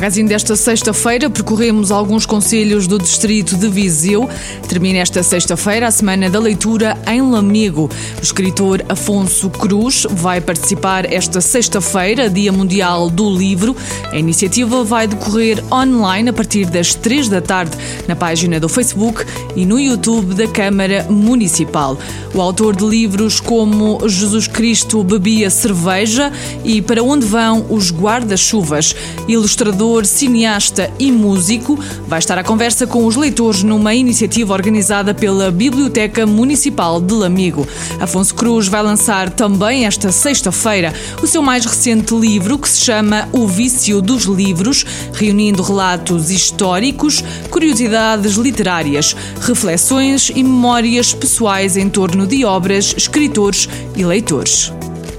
Magazine desta sexta-feira percorremos alguns conselhos do distrito de Viseu. Termina esta sexta-feira a Semana da Leitura em Lamego. O escritor Afonso Cruz vai participar esta sexta-feira, Dia Mundial do Livro. A iniciativa vai decorrer online a partir das três da tarde na página do Facebook e no YouTube da Câmara Municipal. O autor de livros como Jesus Cristo bebia cerveja e Para onde vão os guarda-chuvas, ilustrador cineasta e músico, vai estar à conversa com os leitores numa iniciativa organizada pela Biblioteca Municipal de Lamigo. Afonso Cruz vai lançar também esta sexta-feira o seu mais recente livro, que se chama O Vício dos Livros, reunindo relatos históricos, curiosidades literárias, reflexões e memórias pessoais em torno de obras, escritores e leitores.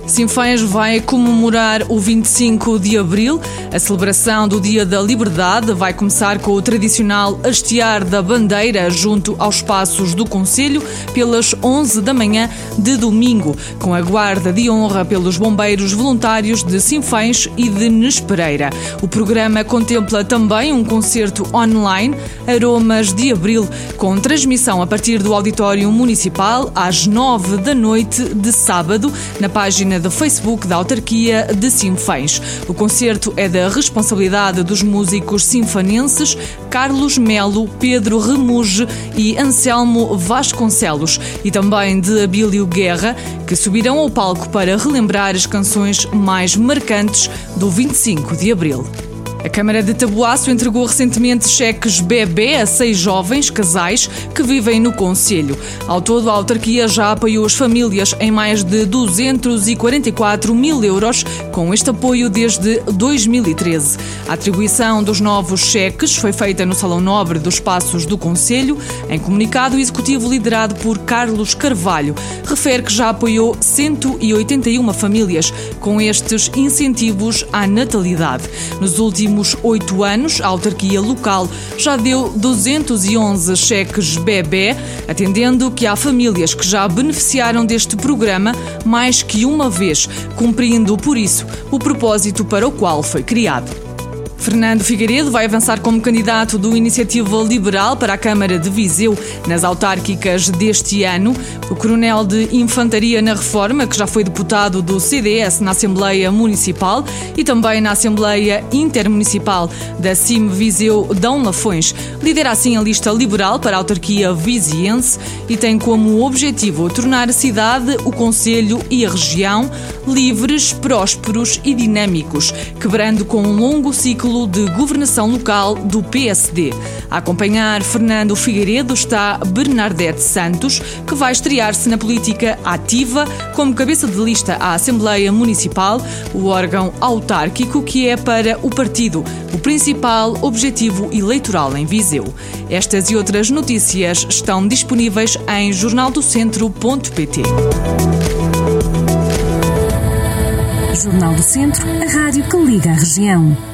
Sinfãs vai comemorar o 25 de abril. A celebração do Dia da Liberdade vai começar com o tradicional hastear da bandeira junto aos passos do Conselho pelas 11 da manhã de domingo, com a guarda de honra pelos bombeiros voluntários de Sinfãs e de Nespereira. O programa contempla também um concerto online, Aromas de Abril, com transmissão a partir do Auditório Municipal às 9 da noite de sábado, na página do Facebook da autarquia de Sinfãs. O concerto é da responsabilidade dos músicos sinfanenses Carlos Melo, Pedro Remuge e Anselmo Vasconcelos e também de Abílio Guerra, que subirão ao palco para relembrar as canções mais marcantes do 25 de abril. A Câmara de Tabuaço entregou recentemente cheques bebê a seis jovens casais que vivem no Conselho. Ao todo, a autarquia já apoiou as famílias em mais de 244 mil euros com este apoio desde 2013. A atribuição dos novos cheques foi feita no Salão Nobre dos Passos do Conselho. Em comunicado, o executivo liderado por Carlos Carvalho refere que já apoiou 181 famílias com estes incentivos à natalidade. Nos últimos últimos oito anos, a autarquia local já deu 211 cheques bebê, atendendo que há famílias que já beneficiaram deste programa mais que uma vez, cumprindo, por isso, o propósito para o qual foi criado. Fernando Figueiredo vai avançar como candidato do Iniciativa Liberal para a Câmara de Viseu nas autárquicas deste ano. O coronel de Infantaria na Reforma, que já foi deputado do CDS na Assembleia Municipal e também na Assembleia Intermunicipal da CIM Viseu Dão Lafões, lidera assim a lista liberal para a autarquia viziense e tem como objetivo tornar a cidade, o Conselho e a região livres, prósperos e dinâmicos, quebrando com um longo ciclo de governação local do PSD. A acompanhar Fernando Figueiredo está Bernadette Santos, que vai estrear-se na política ativa como cabeça de lista à Assembleia Municipal, o órgão autárquico que é para o partido o principal objetivo eleitoral em Viseu. Estas e outras notícias estão disponíveis em jornaldocentro.pt. Jornal do Centro, a rádio que liga a região.